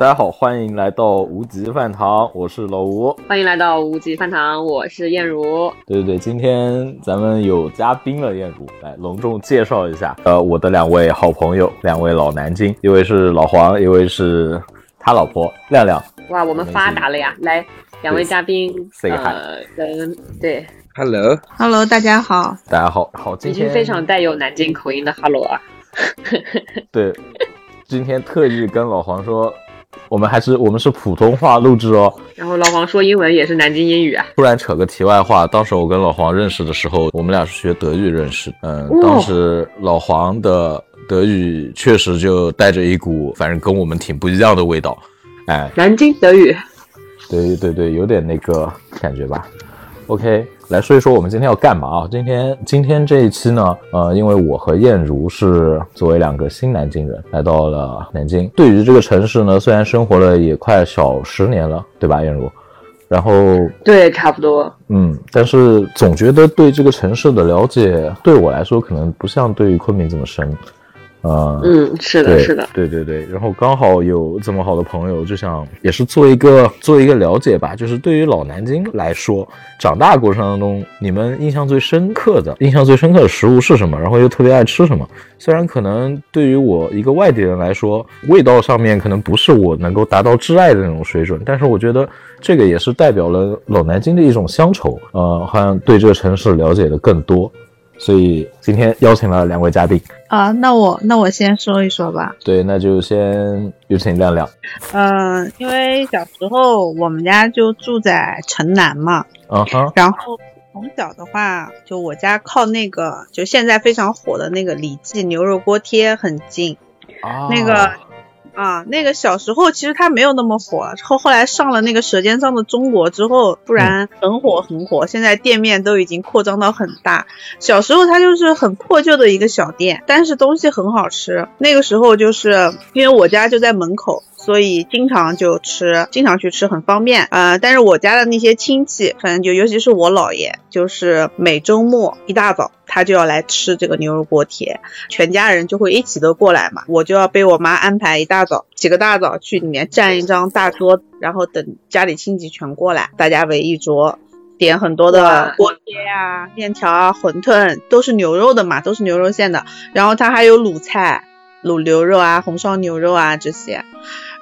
大家好，欢迎来到无极饭堂，我是老吴。欢迎来到无极饭堂，我是燕如。对对对，今天咱们有嘉宾了，燕如来隆重介绍一下，呃，我的两位好朋友，两位老南京，一位是老黄，一位是他老婆亮亮。哇，我们发达了呀！来，两位嘉宾 Say hi 呃，跟对，Hello，Hello，大家好。大家好，好，今天非常带有南京口音的 Hello 啊。对，今天特意跟老黄说，我们还是我们是普通话录制哦。然后老黄说英文也是南京英语啊。突然扯个题外话，当时我跟老黄认识的时候，我们俩是学德语认识。嗯，哦当时老黄的德语确实就带着一股，反正跟我们挺不一样的味道。哎，南京德语，对对对，有点那个感觉吧。OK，来说一说我们今天要干嘛啊？今天今天这一期呢，呃，因为我和燕如是作为两个新南京人来到了南京，对于这个城市呢，虽然生活了也快小十年了，对吧，燕如？然后对，差不多。嗯，但是总觉得对这个城市的了解，对我来说可能不像对于昆明这么深。呃，嗯，是的，是的。对对对。然后刚好有这么好的朋友，就想也是做一个做一个了解吧。就是对于老南京来说，长大过程当中，你们印象最深刻的、印象最深刻的食物是什么？然后又特别爱吃什么？虽然可能对于我一个外地人来说，味道上面可能不是我能够达到挚爱的那种水准，但是我觉得这个也是代表了老南京的一种乡愁。呃，好像对这个城市了解的更多。所以今天邀请了两位嘉宾，啊、那我那我先说一说吧。对，那就先有请亮亮。嗯、因为小时候我们家就住在城南嘛，嗯哼，然后从小的话，就我家靠那个就现在非常火的那个李记牛肉锅贴很近。啊那个啊，那个小时候其实它没有那么火，后后来上了那个《舌尖上的中国》之后，突然很火很火，现在店面都已经扩张到很大。小时候它就是很破旧的一个小店，但是东西很好吃。那个时候就是因为我家就在门口，所以经常就吃，经常去吃，很方便。呃，但是我家的那些亲戚，反正就尤其是我姥爷，就是每周末一大早他就要来吃这个牛肉锅贴，全家人就会一起都过来嘛，我就要被我妈安排一大早起个大早去里面占一张大桌，然后等家里亲戚全过来，大家围一桌。点很多的锅贴啊、面条啊、馄饨，都是牛肉的嘛，都是牛肉馅的。然后它还有卤菜、卤牛肉啊、红烧牛肉啊这些。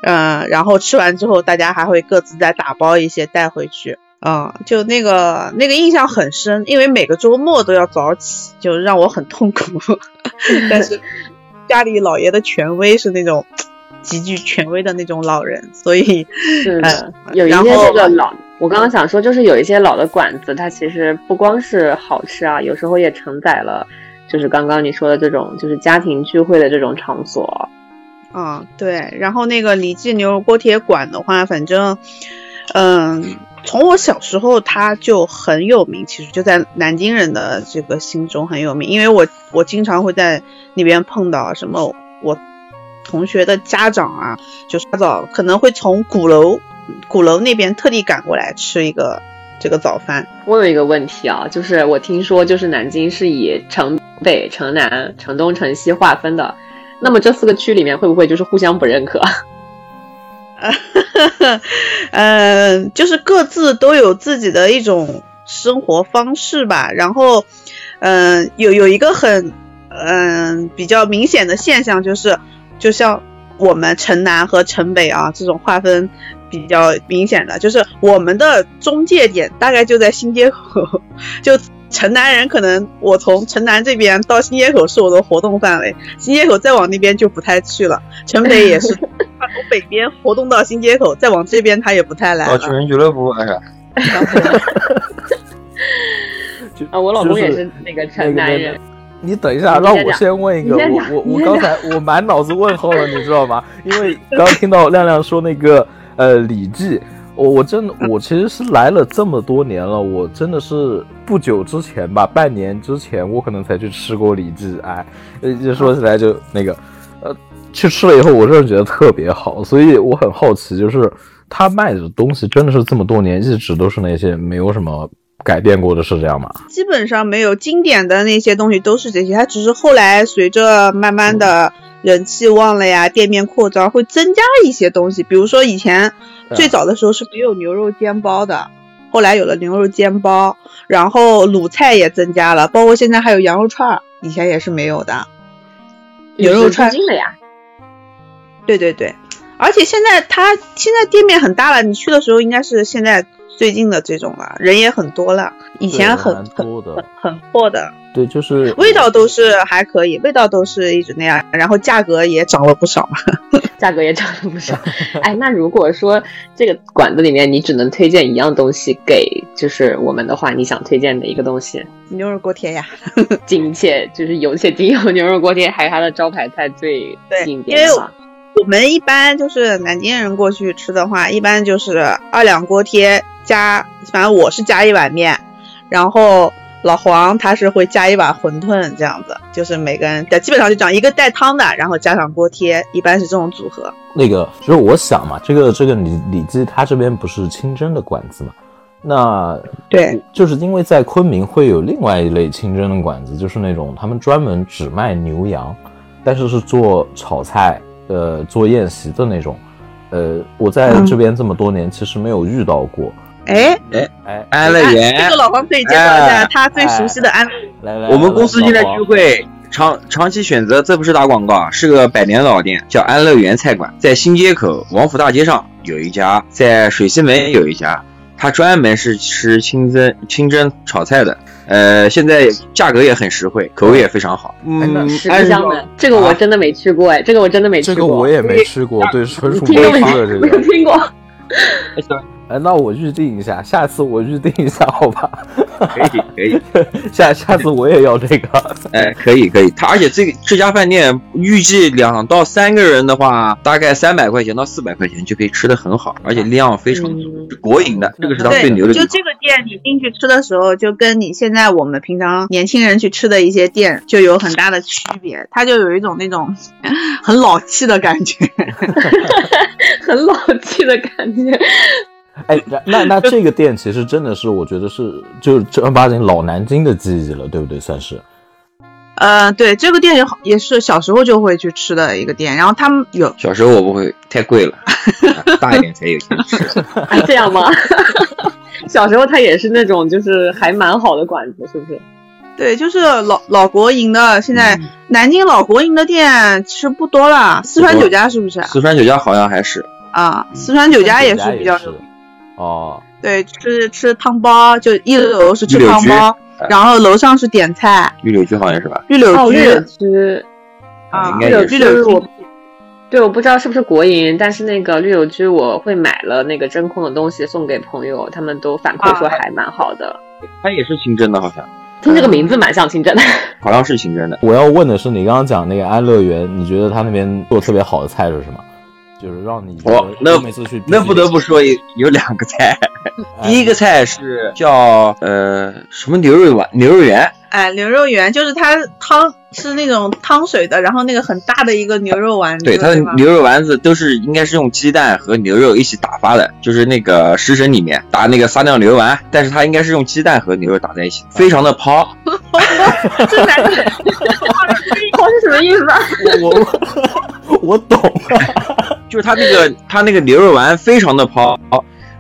嗯，然后吃完之后，大家还会各自再打包一些带回去。嗯，就那个那个印象很深，因为每个周末都要早起，就让我很痛苦。但是家里老爷的权威是那种极具权威的那种老人，所以是有一些这个老，我刚刚想说，就是有一些老的馆子，它其实不光是好吃啊，有时候也承载了，就是刚刚你说的这种，就是家庭聚会的这种场所。嗯，对，然后那个李记牛肉锅贴馆的话，反正，嗯，从我小时候它就很有名，其实就在南京人的这个心中很有名，因为我我经常会在那边碰到什么我同学的家长啊，就是早可能会从鼓楼鼓楼那边特地赶过来吃一个这个早饭。我有一个问题啊，就是我听说，就是南京是以城北、城南、城东、城西划分的，那么这四个区里面会不会就是互相不认可？呃，就是各自都有自己的一种生活方式吧。然后，嗯、有有一个很嗯、比较明显的现象，就是就像我们城南和城北啊这种划分比较明显的，就是我们的中介点大概就在新街口，就。城南人可能我从城南这边到新街口是我的活动范围，新街口再往那边就不太去了。城北也是，他从北边活动到新街口，再往这边他也不太来了。到人俱乐部哎呀，就 啊，我老公也是那个城南人。你等一下，让我先问一个，我我我刚才我满脑子问号了，你知道吗？因为刚 刚听到亮亮说那个呃《李记》，我我真的我其实是来了这么多年了，我真的是不久之前吧，半年之前我可能才去吃过《李记》，哎，呃，就说起来就那个呃，去吃了以后，我真的觉得特别好，所以我很好奇，就是他卖的东西真的是这么多年一直都是那些没有什么改变过的，是这样吗？基本上没有经典的那些东西都是这些，它只是后来随着慢慢的人气旺了呀，店面扩张会增加一些东西，比如说以前最早的时候是没有牛肉煎包的，后来有了牛肉煎包，然后卤菜也增加了，包括现在还有羊肉串儿，以前也是没有的。牛肉串进的呀，对对对，而且现在它现在店面很大了，你去的时候应该是现在最近的这种了，人也很多了，以前很很很很破的。对，就是味道都是还可以，味道都是一直那样，然后价格也涨了不少嘛，价格也涨了不少。哎，那如果说这个馆子里面你只能推荐一样东西给就是我们的话，你想推荐哪一个东西？牛肉锅贴呀，仅且就是有且仅有牛肉锅贴，还是它的招牌菜最经典的。我们一般就是南京人过去吃的话，一般就是二两锅贴加，反正我是加一碗面，然后。老黄他是会加一碗馄饨这样子，就是每个人基本上就讲一个带汤的，然后加上锅贴，一般是这种组合。那个就是我想嘛，这个这个李李记他这边不是清真的馆子嘛？那对，就是因为在昆明会有另外一类清真的馆子，就是那种他们专门只卖牛羊，但是是做炒菜、呃做宴席的那种。呃，我在这边这么多年，其实没有遇到过。哎哎哎，安乐园，这个老黄可以介绍一下他最熟悉的安。来来，我们公司现在聚会长长期选择，这不是打广告，是个百年老店，叫安乐园菜馆，在新街口王府大街上有一家，在水西门有一家，他专门是吃清蒸清蒸炒菜的，呃，现在价格也很实惠，口味也非常好。嗯，实不相瞒，这个我真的没吃过，哎，这个我真的没吃过，这个我也没吃过，对，纯属没听过，没有听过。哎，那我预定一下，下次我预定一下，好吧？可以，可以，下下次我也要这个。哎，可以，可以。他而且这个这家饭店预计两到三个人的话，大概三百块钱到四百块钱就可以吃的很好，而且量非常足国营的。这个是他最牛的。就这个店，你进去吃的时候，就跟你现在我们平常年轻人去吃的一些店就有很大的区别，它就有一种那种很老气的感觉，很老气的感觉。哎，那那 这个店其实真的是，我觉得是就是正儿八经老南京的记忆了，对不对？算是。呃，对，这个店也好也是小时候就会去吃的一个店，然后他们有小时候我不会，太贵了，大一点才有钱吃。这样吗？小时候他也是那种就是还蛮好的馆子，是不是？对，就是老老国营的。现在南京老国营的店其实不多了，四川酒家是不是？四川酒家好像还是啊，四川酒家也是比较。哦，对，吃吃汤包，就一楼是吃汤包，然后楼上是点菜。绿柳居好像是吧？绿柳居，玉柳居啊，玉柳居我，对，我不知道是不是国营，但是那个绿柳居我会买了那个真空的东西送给朋友，他们都反馈说还蛮好的。它也是清真的，好像听这个名字蛮像清真的，好像是清真的。我要问的是，你刚刚讲那个安乐园，你觉得他那边做特别好的菜是什么？就是让你哦，那每次去那不得不说有有两个菜，第一个菜是叫呃什么牛肉丸牛肉圆，哎牛肉圆就是它汤是那种汤水的，然后那个很大的一个牛肉丸，对它的牛肉丸子都是应该是用鸡蛋和牛肉一起打发的，就是那个食神里面打那个撒尿牛丸，但是它应该是用鸡蛋和牛肉打在一起，非常的抛。这男的抛是什么意思？我我我懂。就是他那个，他那个牛肉丸非常的抛，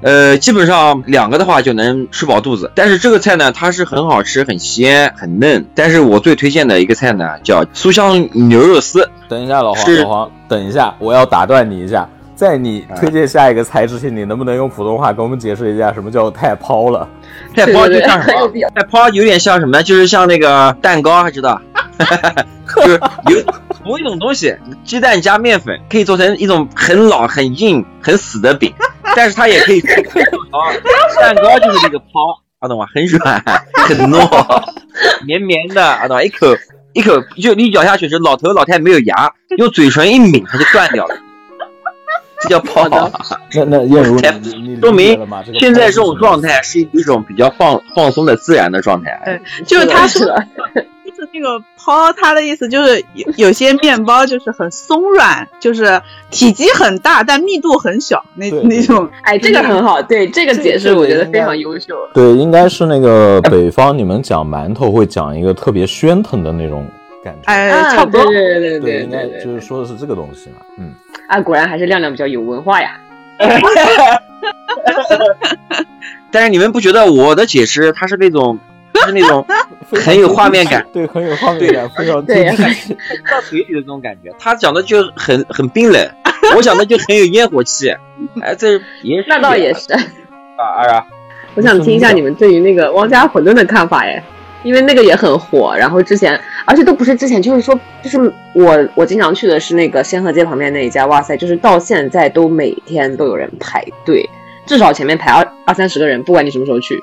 呃，基本上两个的话就能吃饱肚子。但是这个菜呢，它是很好吃，很鲜，很嫩。但是我最推荐的一个菜呢，叫酥香牛肉丝。等一下，老黄，老黄，等一下，我要打断你一下，在你推荐下一个菜之前，你能不能用普通话给我们解释一下什么叫太抛了？太抛就像什么？太抛有点像什么呢？就是像那个蛋糕，还知道？就是有同一种东西，鸡蛋加面粉可以做成一种很老、很硬、很死的饼，但是它也可以做成蛋糕，就是这个泡，啊懂吗？很软、很糯、绵绵的，啊懂吗？一口一口就你咬下去是老头老太没有牙，用嘴唇一抿它就断掉了，这叫泡。那那说明现在这种状态是一种比较放放松的自然的状态。对，就是它是。那个抛它的意思就是有有些面包就是很松软，就是体积很大但密度很小那那种。哎，这个很好，对这个解释我觉得非常优秀。对，应该是那个北方，你们讲馒头会讲一个特别喧腾的那种感觉。哎，啊差不多。对对对对应该对对。就是说的是这个东西嘛。嗯，啊，果然还是亮亮比较有文化呀。但是你们不觉得我的解释它是那种，是那种很有画面感，对，很有画面感，非常对。到嘴里的这种感觉。他讲的就很很冰冷，我讲的就很有烟火气。哎，这也是那倒也是。啊，二啊，我想听一下你们对于那个汪家馄饨的看法耶，因为那个也很火。然后之前，而且都不是之前，就是说，就是我我经常去的是那个仙鹤街旁边那一家，哇塞，就是到现在都每天都有人排队，至少前面排二二三十个人，不管你什么时候去。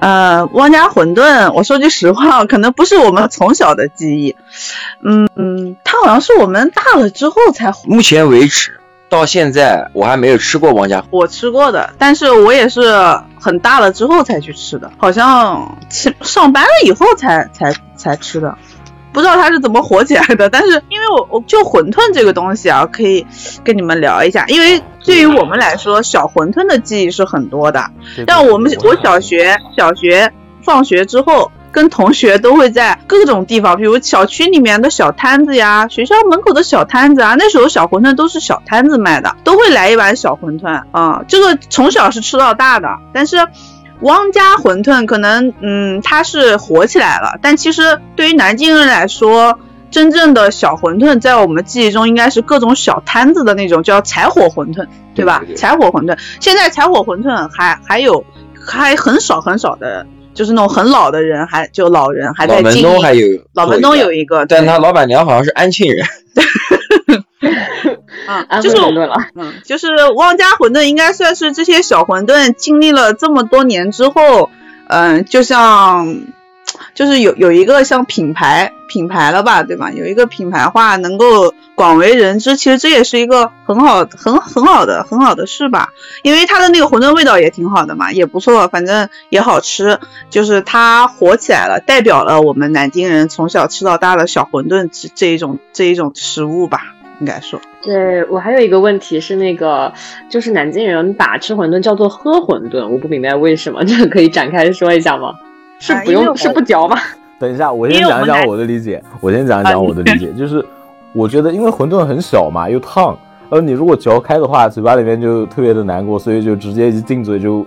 呃，汪家馄饨，我说句实话，可能不是我们从小的记忆。嗯嗯，它好像是我们大了之后才目前为止到现在我还没有吃过汪家。我吃过的，但是我也是很大了之后才去吃的，好像去上班了以后才才才吃的，不知道它是怎么火起来的。但是因为我我就馄饨这个东西啊，可以跟你们聊一下，因为对于我们来说，小馄饨的记忆是很多的。对像我们我小学小学放学之后，跟同学都会在各种地方，比如小区里面的小摊子呀，学校门口的小摊子啊，那时候小馄饨都是小摊子卖的，都会来一碗小馄饨啊、这个从小是吃到大的，但是。汪家馄饨可能，嗯，它是火起来了，但其实对于南京人来说，真正的小馄饨在我们记忆中应该是各种小摊子的那种叫柴火馄饨，对吧？对对对柴火馄饨，现在柴火馄饨还还有还很少很少的，就是那种很老的人还就老人还在经营。东还有老门东有一一个，但他老板娘好像是安庆人。啊，安就是嗯，就是汪家馄饨应该算是这些小馄饨经历了这么多年之后，嗯、就像就是有有一个像品牌品牌了吧，对吧？有一个品牌化能够广为人知，其实这也是一个很好很很好的很好的事吧。因为它的那个馄饨味道也挺好的嘛，也不错，反正也好吃。就是它火起来了，代表了我们南京人从小吃到大的小馄饨这这一种这一种食物吧，应该说。对我还有一个问题是那个，就是南京人把吃馄饨叫做喝馄饨，我不明白为什么，这个可以展开说一下吗？是不用、是不嚼吗？等一下，我先讲一讲我的理解。我先讲一啊讲我的理解，就是我觉得因为馄饨很小嘛，又烫，呃，你如果嚼开的话，嘴巴里面就特别的难过，所以就直接一进嘴就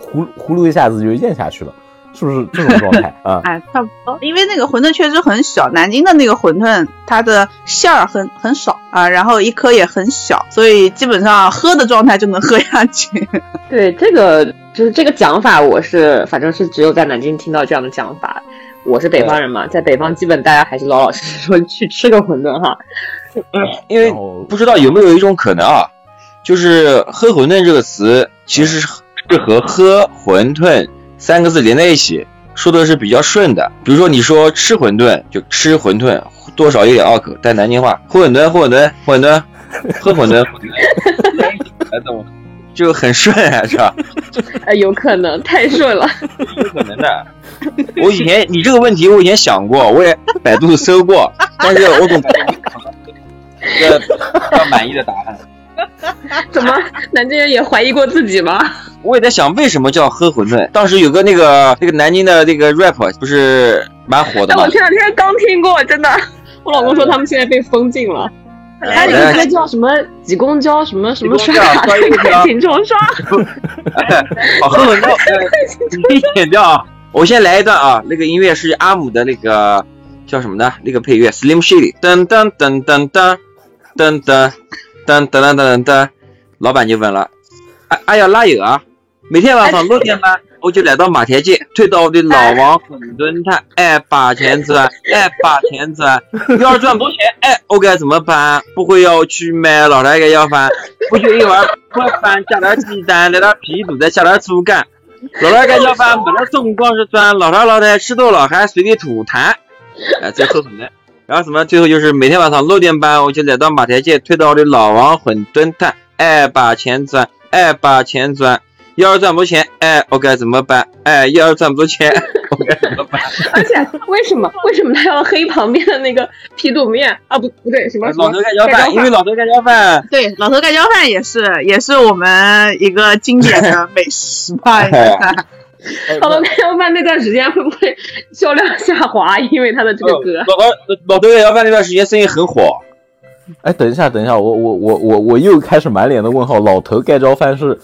呼呼噜一下子就咽下去了，是不是这种状态 啊？哎，差不多，因为那个馄饨确实很小，南京的那个馄饨它的馅儿很很少啊，然后一颗也很小，所以基本上喝的状态就能喝下去。对，这个就是这个讲法，我是反正是只有在南京听到这样的讲法。我是北方人嘛，在北方基本大家还是老老实实说去吃个馄饨哈。因为不知道有没有一种可能啊，就是“喝馄饨”这个词其实是和“喝馄饨”三个字连在一起，说的是比较顺的。比如说你说吃馄饨就吃馄饨，多少有点拗口，但南京话喝馄饨喝馄饨喝馄饨喝馄饨，哎懂吗？就很顺啊，是吧？哎，有可能太顺了。有可能的。我以前你这个问题我以前想过，我也百度搜过，但是我总感觉没找到一个比较满意的答案。怎么南京人也怀疑过自己吗？我也在想，为什么叫喝馄饨？当时有个那个那个南京的那个 rap 不是蛮火的吗但我？前两天刚听过，真的。我老公说他们现在被封禁了。还有一个歌叫什么“挤公交”什么什么刷卡挤公交 快请重刷。好，喝馄饨，呃你剪掉啊！我先来一段啊，那个音乐是阿姆的那个叫什么呢？那个配乐 Slim Shady，噔噔噔噔噔噔噔噔噔噔噔噔，老板就问了，哎哎呀，哪有啊？每天晚上六点半，我就来到马田街，推到我的老王馄饨摊，哎，把钱赚，哎，把钱赚，要是赚不多钱，哎，我该怎么办？不会要去买老太太要饭，不就一碗快饭加点鸡蛋，来点皮肚，再下点猪肝。老太太要饭没得总光是赚，老太老太吃多了还随地吐痰，哎，这后头呢。然后什么？最后就是每天晚上六点半，我就来到马台街，推到我的老王馄饨摊，哎，把钱赚，哎，把钱赚。要是赚不多钱，哎，我该怎么办？哎，要是赚不多钱，我该怎么办？而且为什么为什么他要黑旁边的那个皮肚面啊？不不对，什么什么老头盖浇饭，因为老头盖浇饭，对，老头盖浇饭也是也是我们一个经典的美食吧。老头盖浇饭那段时间会不会销量下滑？因为他的这个歌。老头老头盖浇饭那段时间生意很火。哎，等一下，等一下，我我我我我又开始满脸的问号。老头盖浇饭是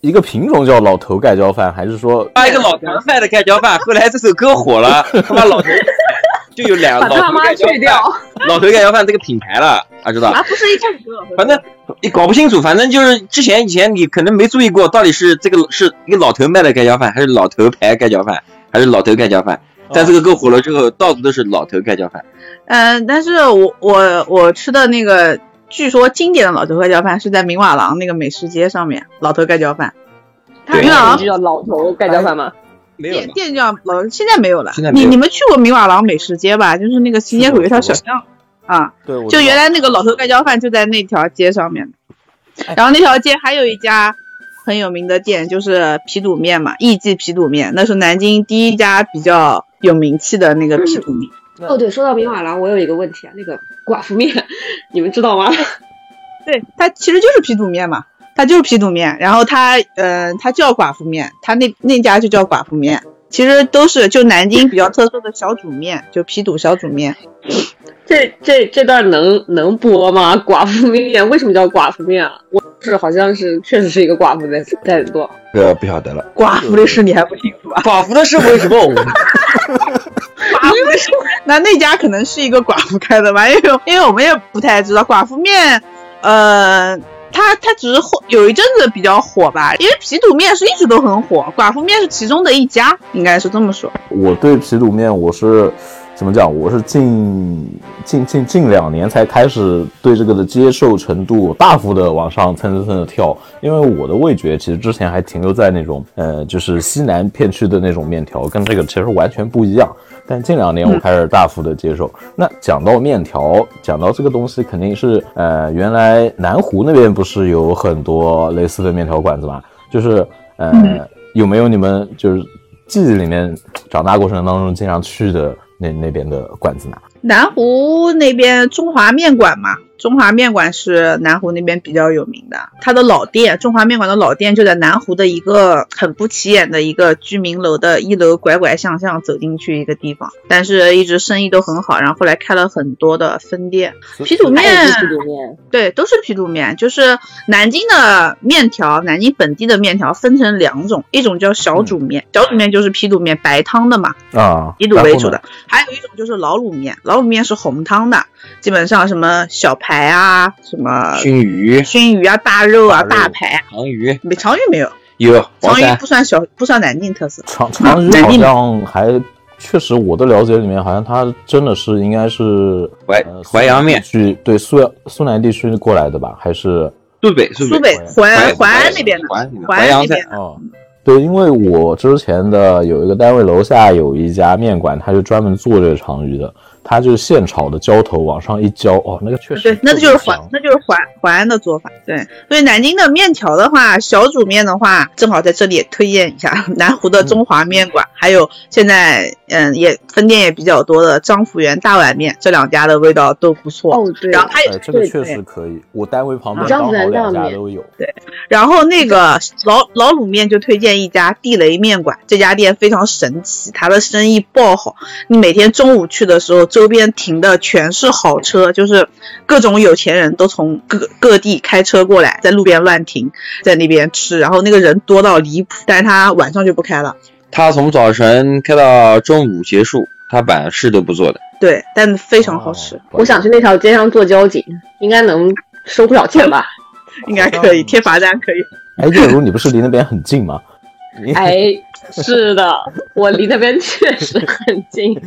一个品种叫老头盖浇饭，还是说发一个老头卖的盖浇饭？后来这首歌火了，他妈老头就有两个老头盖浇饭，老头盖浇饭这个品牌了，啊，知道？啊，不是一开始反正你搞不清楚，反正就是之前以前你可能没注意过，到底是这个是一个老头卖的盖浇饭，还是老头牌盖浇饭，还是老头盖浇饭？但这个歌火了之后，到处都是老头盖浇饭。嗯，但是我我我吃的那个，据说经典的老头盖浇饭是在明瓦廊那个美食街上面，老头盖浇饭。明瓦廊就叫老头盖浇饭吗？没有。店店叫老，现在没有了。现在你你们去过明瓦廊美食街吧？就是那个新街口有一条小巷啊。对。就原来那个老头盖浇饭就在那条街上面。然后那条街还有一家很有名的店，就是皮肚面嘛，艺记皮肚面，那是南京第一家比较。有名气的那个皮肚面哦，对，说到明瓦廊，我有一个问题啊，那个寡妇面，你们知道吗？对，它其实就是皮肚面嘛，它就是皮肚面，然后它，呃，它叫寡妇面，它那那家就叫寡妇面，其实都是就南京比较特色的小煮面，就皮肚小煮面。这这这段能能播吗？寡妇面为什么叫寡妇面啊？我是好像是确实是一个寡妇在在做。呃，不晓得了。寡妇的事你还不清楚啊？寡妇的事为什么？寡妇的事，那那家可能是一个寡妇开的吧？因为因为我们也不太知道寡妇面，呃，它它只是火有一阵子比较火吧。因为皮肚面是一直都很火，寡妇面是其中的一家，应该是这么说。我对皮肚面我是。怎么讲？我是近近近近两年才开始对这个的接受程度大幅的往上蹭蹭蹭的跳，因为我的味觉其实之前还停留在那种呃，就是西南片区的那种面条，跟这个其实完全不一样。但近两年我开始大幅的接受。那讲到面条，讲到这个东西，肯定是呃，原来南湖那边不是有很多类似的面条馆子嘛？就是呃，有没有你们就是记忆里面长大过程当中经常去的？那那边的馆子呢？南湖那边中华面馆嘛。中华面馆是南湖那边比较有名的，它的老店，中华面馆的老店就在南湖的一个很不起眼的一个居民楼的一楼，拐拐向向走进去一个地方，但是一直生意都很好，然后后来开了很多的分店。皮肚面，皮肚面，对，都是皮肚面，就是南京的面条，南京本地的面条分成两种，一种叫小煮面，小煮面就是皮肚面白汤的嘛，啊，以卤为主的，还有一种就是老卤面，老卤面是红汤的，基本上什么小。排啊，什么熏鱼、熏鱼啊，大肉啊，大排。长鱼没长鱼没有？有长鱼不算小，不算南京特色。长长鱼好像还确实，我的了解里面好像它真的是应该是淮淮阳面去，对苏苏南地区过来的吧？还是苏北苏北淮淮安那边的淮阳那边哦。对，因为我之前的有一个单位楼下有一家面馆，它是专门做这个长鱼的。它就是现炒的浇头，往上一浇，哦，那个确实对，那就是淮，那就是淮淮安的做法。对，所以南京的面条的话，小煮面的话，正好在这里也推荐一下南湖的中华面馆，还有现在嗯也分店也比较多的张福源大碗面，这两家的味道都不错。哦，对，然后还有这个确实可以，我单位旁边刚好两家都有。对，然后那个老老卤面就推荐一家地雷面馆，这家店非常神奇，它的生意爆好，你每天中午去的时候。周边停的全是好车，就是各种有钱人都从各各地开车过来，在路边乱停，在那边吃，然后那个人多到离谱。但是他晚上就不开了，他从早晨开到中午结束，他晚事都不做的。对，但非常好吃。我想去那条街上做交警，应该能收不少钱吧？应该可以贴罚单，可以。哎，月如，你不是离那边很近吗？哎，是的，我离那边确实很近。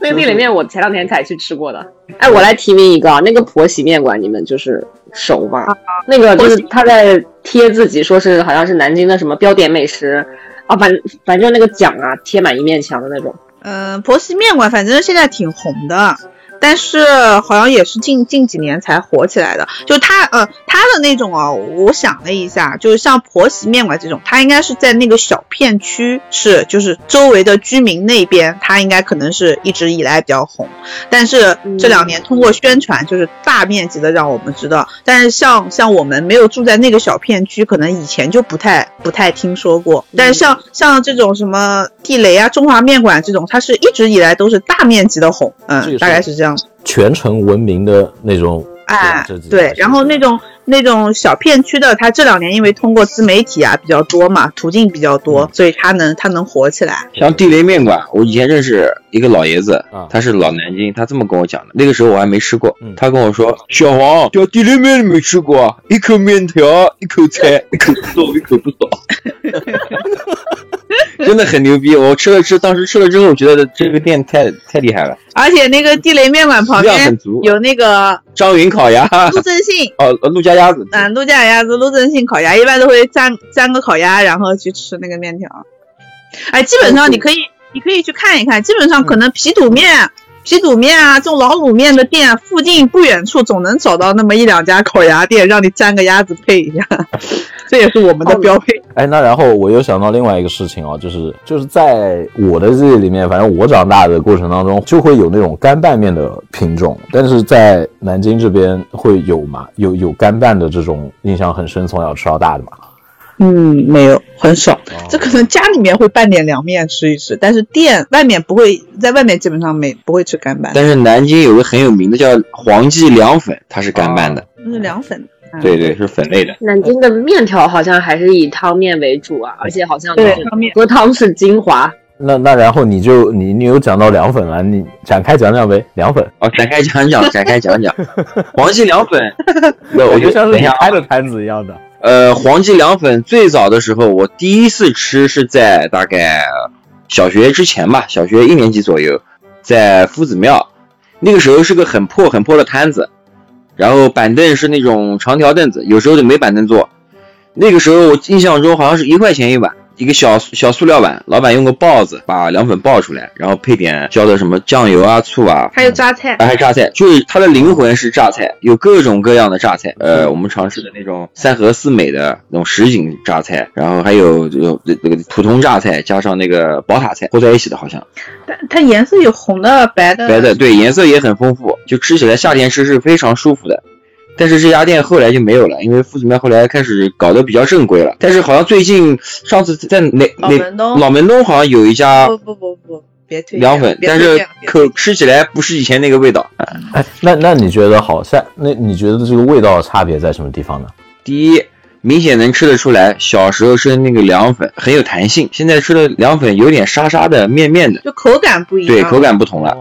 那个地里面，我前两天才去吃过的。哎，我来提名一个，那个婆媳面馆，你们就是熟吧？那个就是他在贴自己，说是好像是南京的什么标点美食啊，反反正那个奖啊，贴满一面墙的那种。嗯，婆媳面馆反正现在挺红的。但是好像也是近近几年才火起来的。就他呃他的那种哦，我想了一下，就是像婆媳面馆这种，他应该是在那个小片区，是就是周围的居民那边，他应该可能是一直以来比较红。但是这两年通过宣传，就是大面积的让我们知道。但是像像我们没有住在那个小片区，可能以前就不太不太听说过。但是像像这种什么地雷啊、中华面馆这种，它是一直以来都是大面积的红，嗯，大概是这样。全城闻名的那种，哎，对，然后那种那种小片区的，它这两年因为通过自媒体啊比较多嘛，途径比较多，所以它能它能火起来。像地雷面馆，我以前认识一个老爷子，他是老南京，他这么跟我讲的。那个时候我还没吃过，他跟我说：“小黄，叫地雷面你没吃过，一口面条，一口菜，一口不多，一口不少。”真的很牛逼，我吃了吃，当时吃了之后，我觉得这个店太太厉害了。而且那个地雷面馆旁边有那个张云烤鸭，陆正信哦，陆家鸭子，嗯，陆家鸭子，陆正信烤鸭，一般都会蘸蘸个烤鸭，然后去吃那个面条。哎，基本上你可以，你可以去看一看，基本上可能皮肚面。皮肚面啊，这种老卤面的店附近不远处总能找到那么一两家烤鸭店，让你蘸个鸭子配一下，这也是我们的标配。哎，那然后我又想到另外一个事情啊，就是就是在我的记忆里面，反正我长大的过程当中就会有那种干拌面的品种，但是在南京这边会有吗？有有干拌的这种印象很深，从小吃到大的吗？嗯，没有，很少。这可能家里面会拌点凉面吃一吃，但是店外面不会，在外面基本上没不会吃干拌。但是南京有个很有名的叫黄记凉粉，它是干拌的。那是凉粉。对对，是粉类的。南京的面条好像还是以汤面为主啊，而且好像对汤面喝汤是精华。那那然后你就你你有讲到凉粉了，你展开讲讲呗，凉粉哦，展开讲讲，展开讲讲，黄记凉粉，我就像是你开的摊子一样的。呃，黄记凉粉最早的时候，我第一次吃是在大概小学之前吧，小学一年级左右，在夫子庙，那个时候是个很破很破的摊子，然后板凳是那种长条凳子，有时候就没板凳坐。那个时候我印象中好像是一块钱一碗。一个小小塑料碗，老板用个刨子把凉粉刨出来，然后配点浇的什么酱油啊、醋啊，还有榨菜，还有榨菜，就是它的灵魂是榨菜，有各种各样的榨菜，呃，我们尝试的那种三和四美的那种什锦榨菜，然后还有有那个普通榨菜加上那个宝塔菜和在一起的，好像。它它颜色有红的、白的。白的，对，颜色也很丰富，就吃起来夏天吃是非常舒服的。但是这家店后来就没有了，因为夫子庙后来开始搞得比较正规了。但是好像最近上次在哪哪老门东好像有一家不不不不别推凉粉，但是口吃起来不是以前那个味道。哎，那那你觉得好像那你觉得这个味道差别在什么地方呢？第一，明显能吃得出来，小时候吃的那个凉粉很有弹性，现在吃的凉粉有点沙沙的、面面的，就口感不一样。对，口感不同了。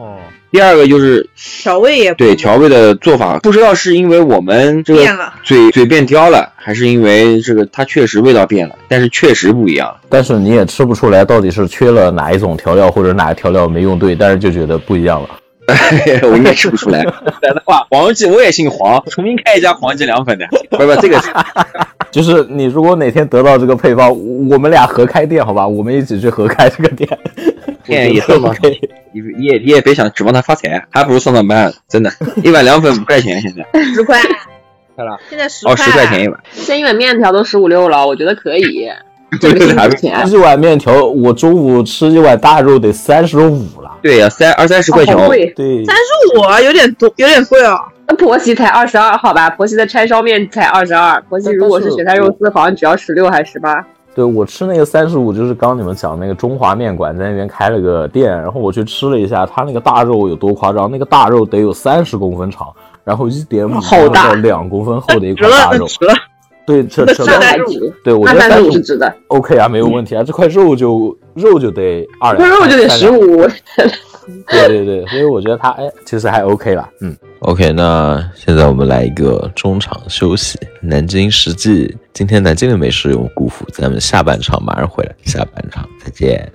第二个就是调味也对，调味的做法不知道是因为我们这个嘴嘴变刁了，还是因为这个它确实味道变了，但是确实不一样。但是你也吃不出来到底是缺了哪一种调料，或者哪个调料没用对，但是就觉得不一样了。我应该吃不出来。来的话，黄记我也姓黄，重新开一家黄记凉粉的。不不，这个就是你如果哪天得到这个配方，我们俩合开店，好吧？我们一起去合开这个店。店也算 吗？你你也你也别想指望他发财，还不如上上班，真的。一碗凉粉五块钱，现在 十块，快了。现在十哦，十块钱一碗。现在一碗面条都十五六了，我觉得可以。这个价钱，一碗面条，我中午吃一碗大肉得三十五了。对呀，三二三十块钱。对，三十五有点多，有点贵哦。那婆媳才二十二，好吧？婆媳的叉烧面才二十二，婆媳如果是雪菜肉丝，好像只要十六还是十八。对我吃那个三十五，就是刚你们讲那个中华面馆在那边开了个店，然后我去吃了一下，他那个大肉有多夸张？那个大肉得有三十公分长，然后一点五到两公分厚的一 块大肉。对，这这对，我觉得三十是值的。OK 啊，没有问题啊，这块肉就肉就得二两，肉就得十五。对对对，所以我觉得他哎，其实还 OK 了。嗯，OK，那现在我们来一个中场休息。南京实际今天南京的美食有辜负，咱们下半场马上回来，下半场再见。